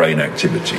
brain activity.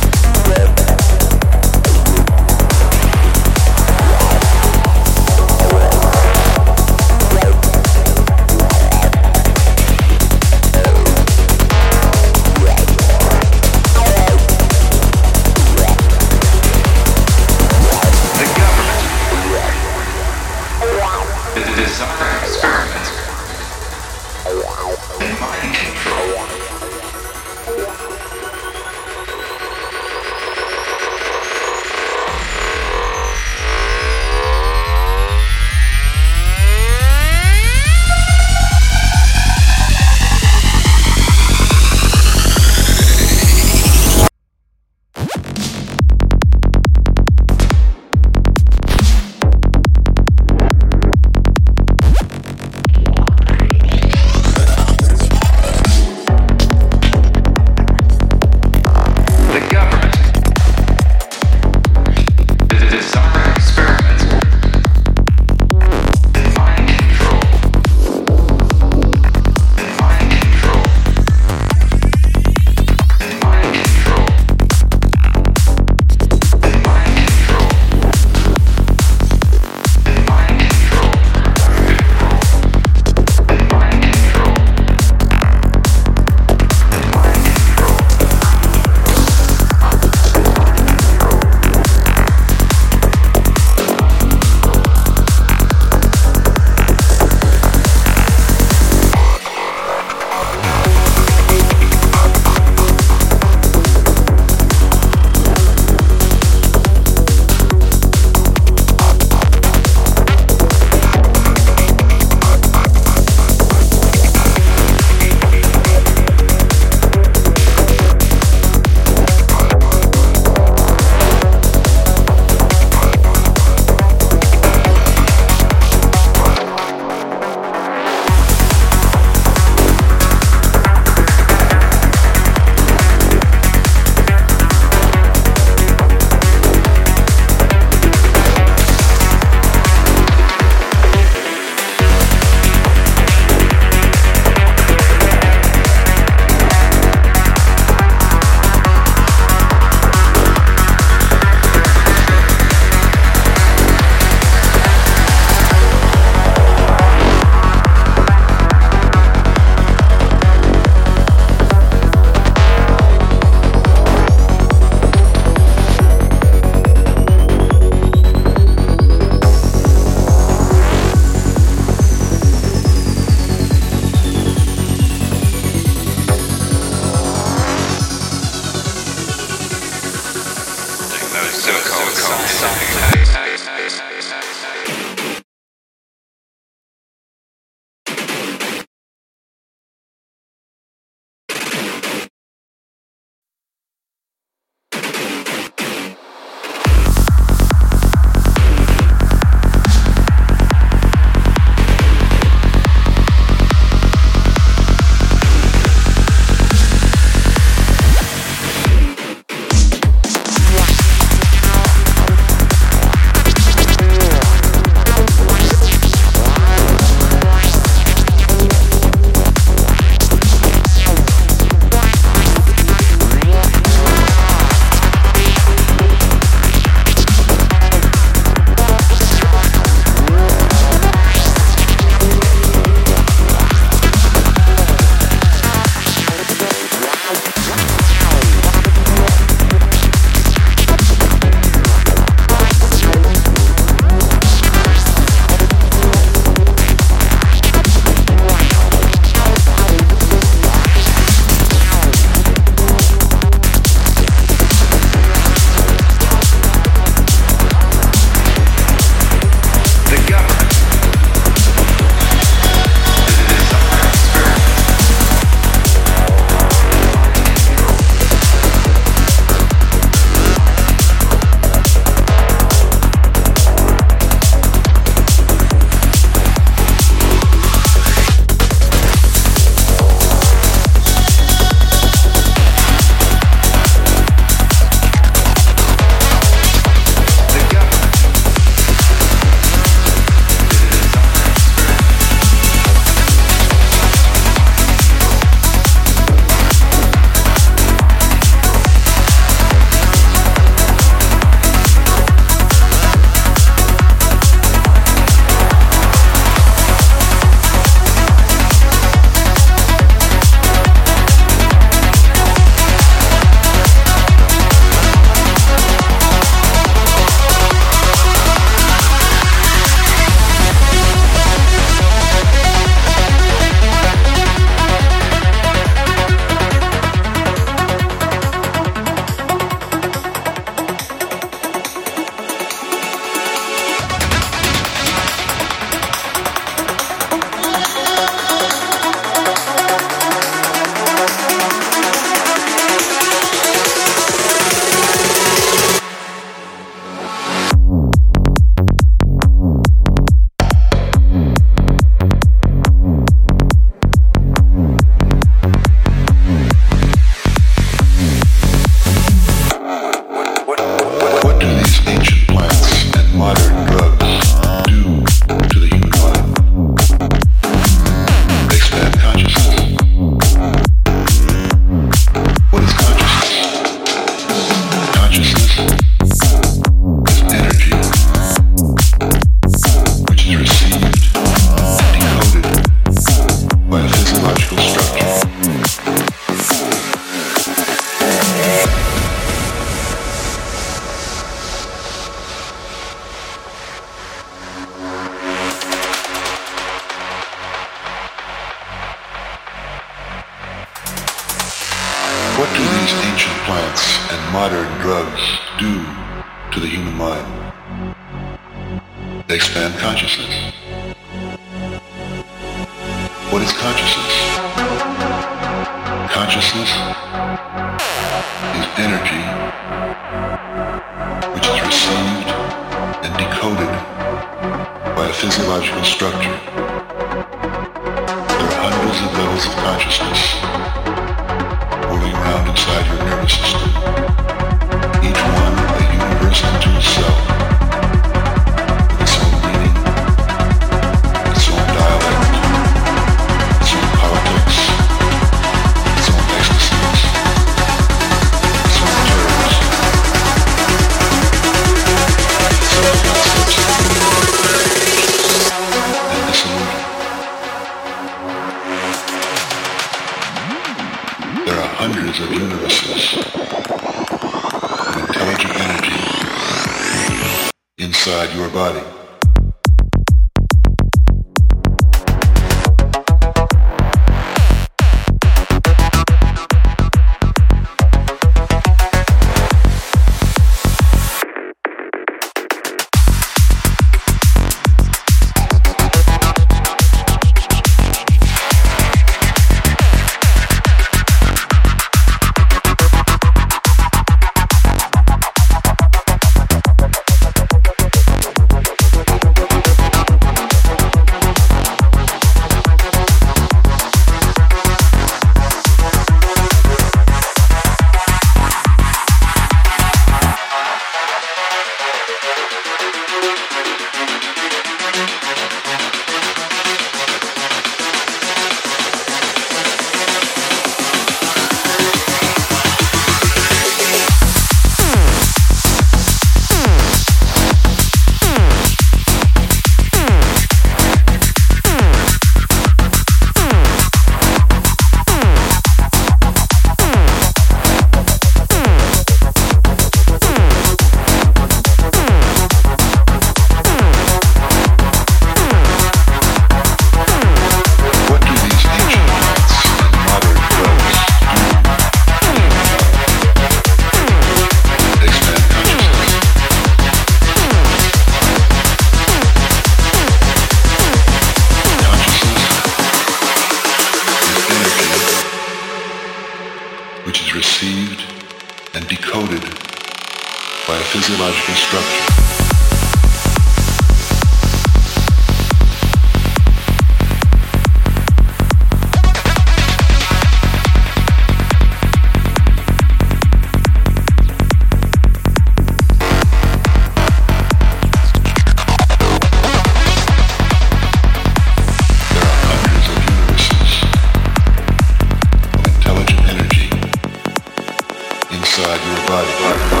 your body.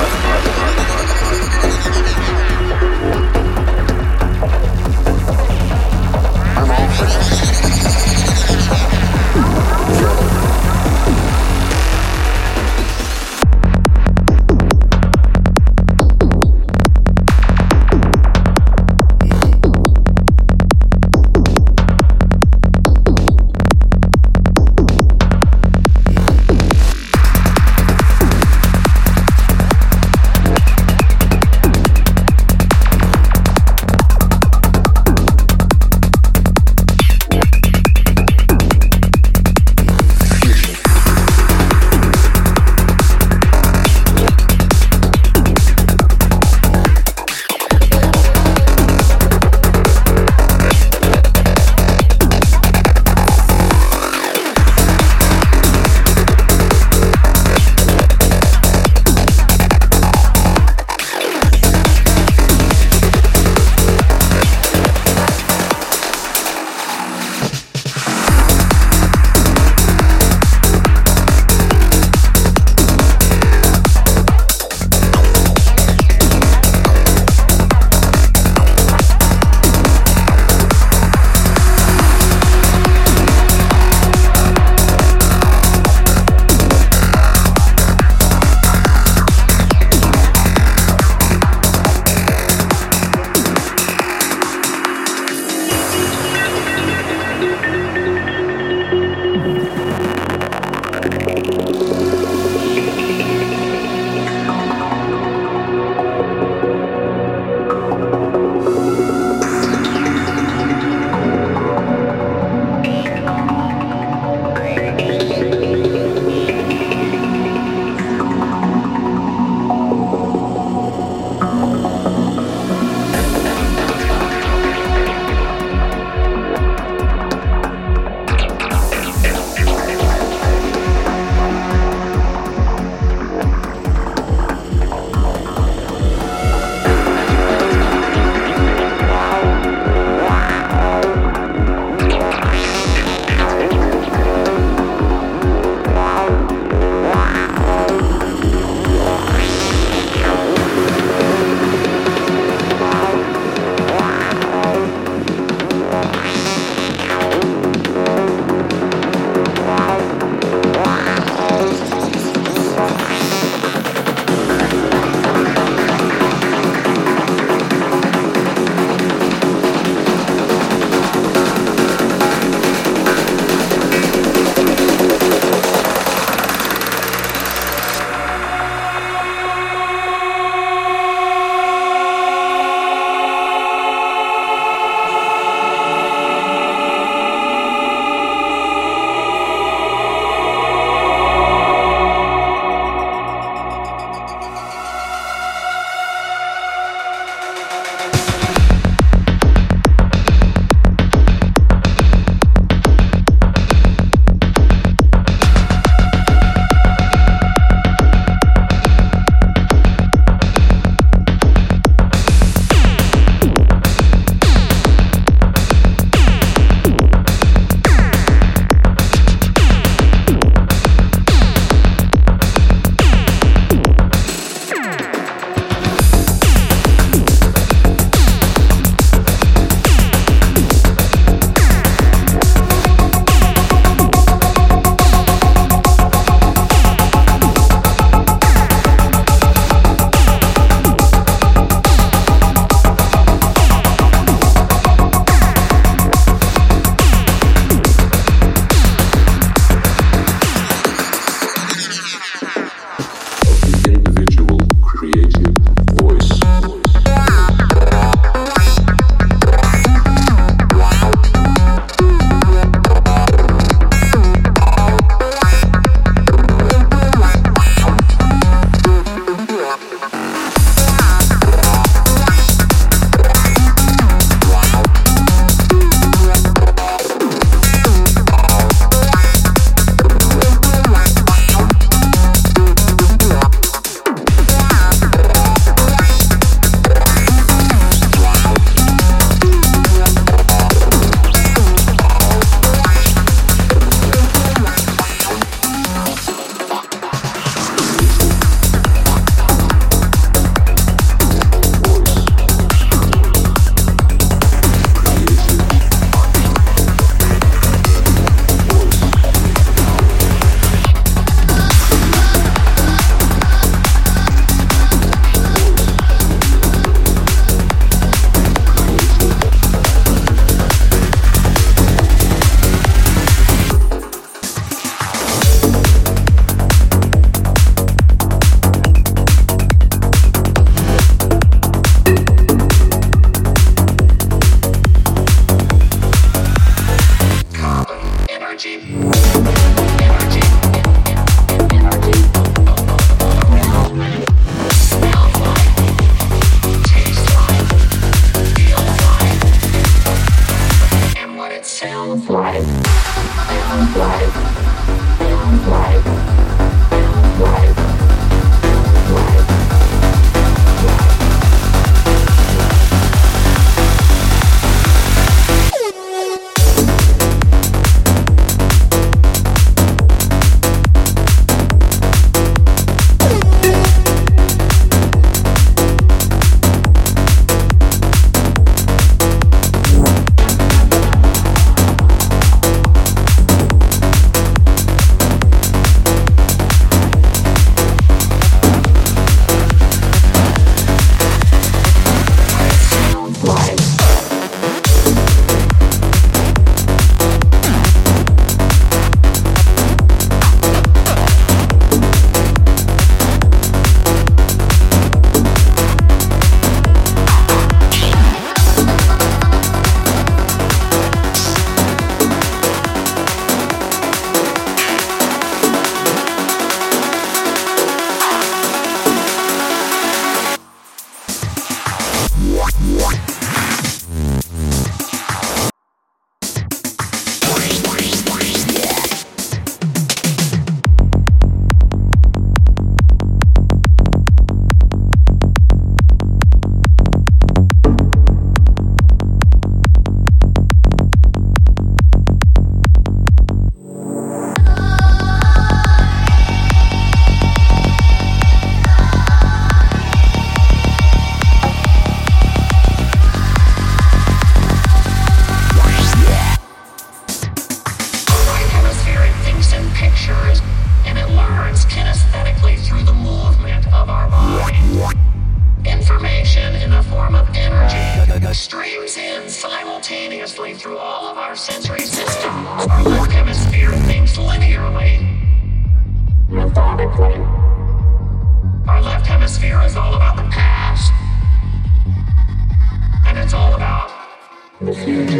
Thank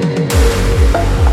you.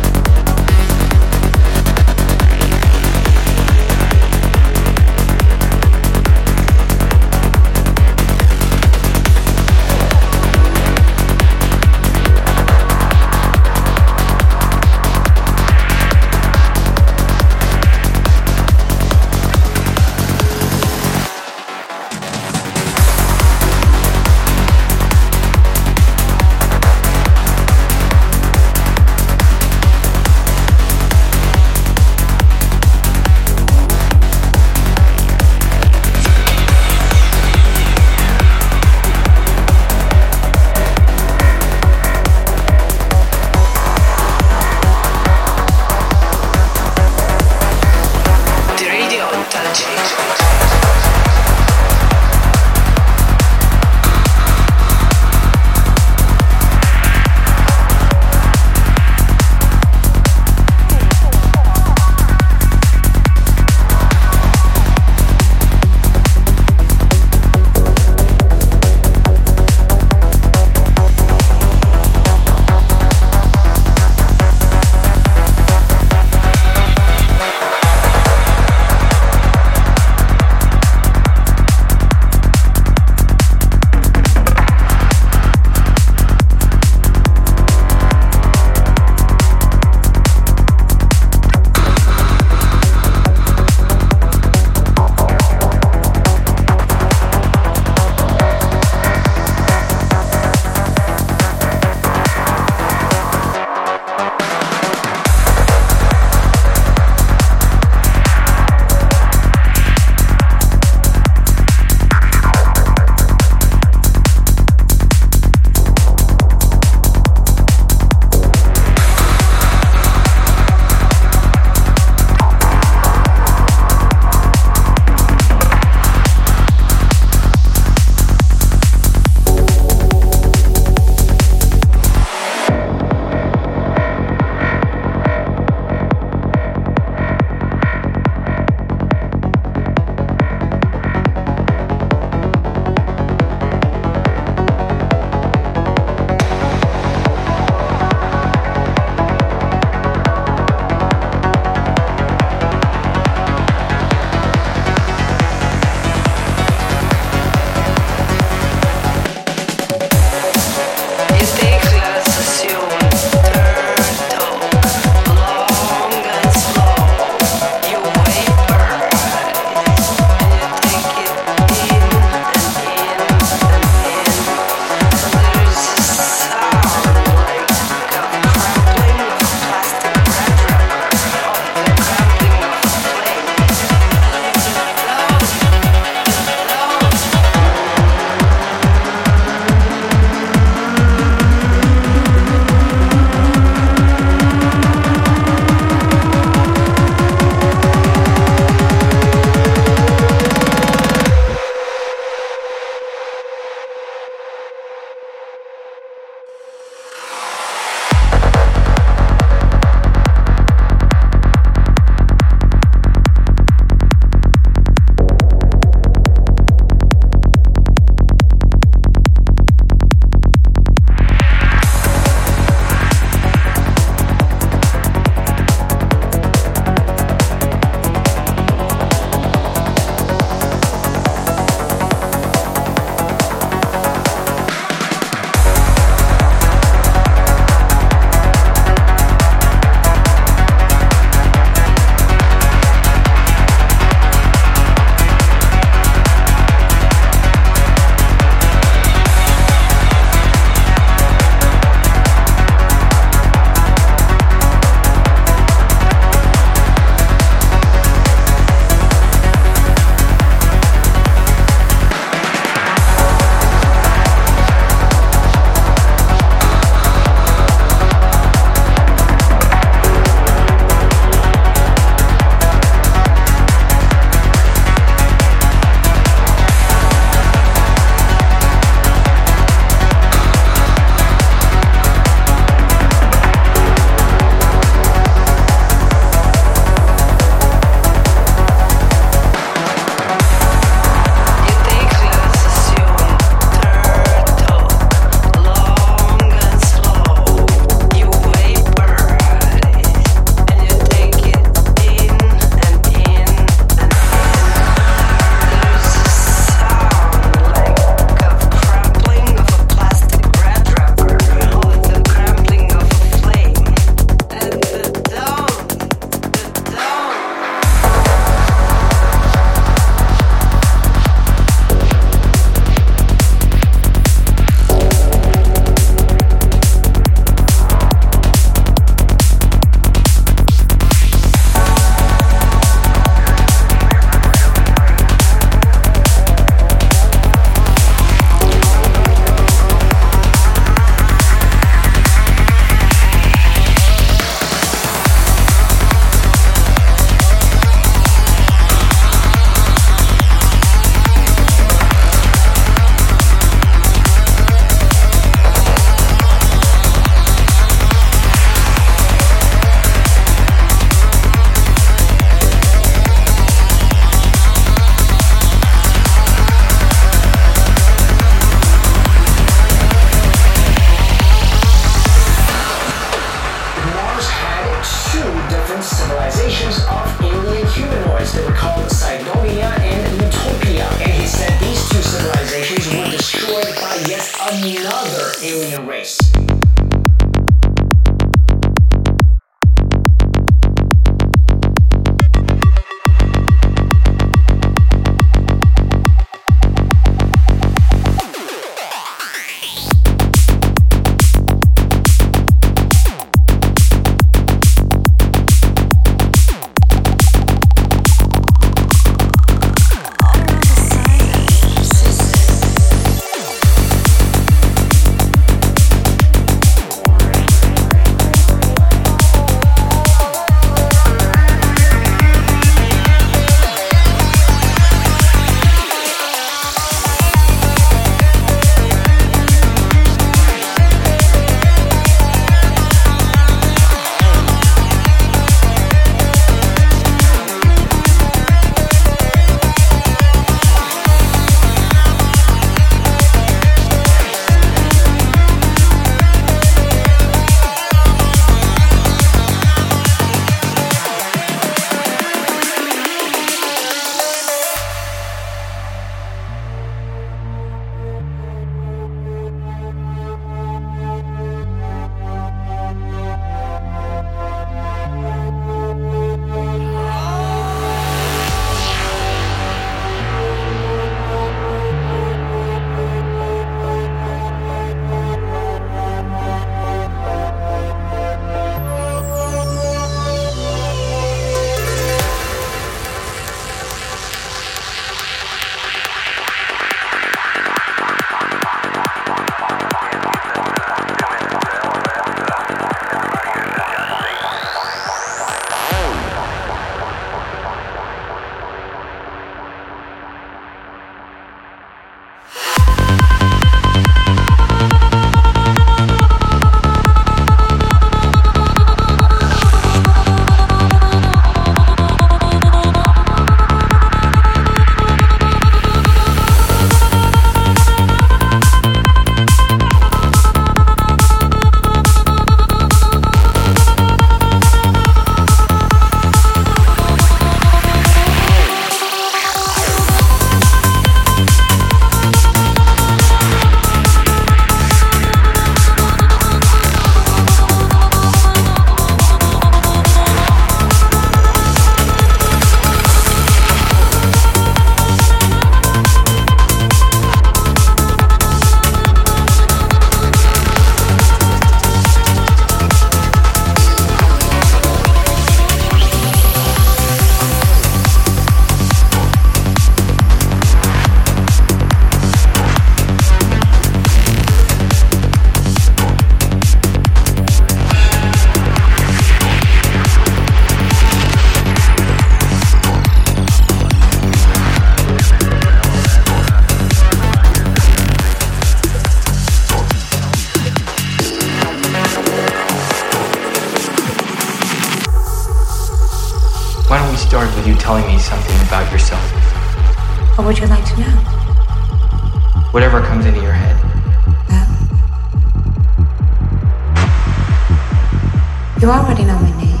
You already know my name.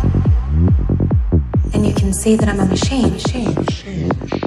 And you can see that I'm a machine. machine, machine, machine.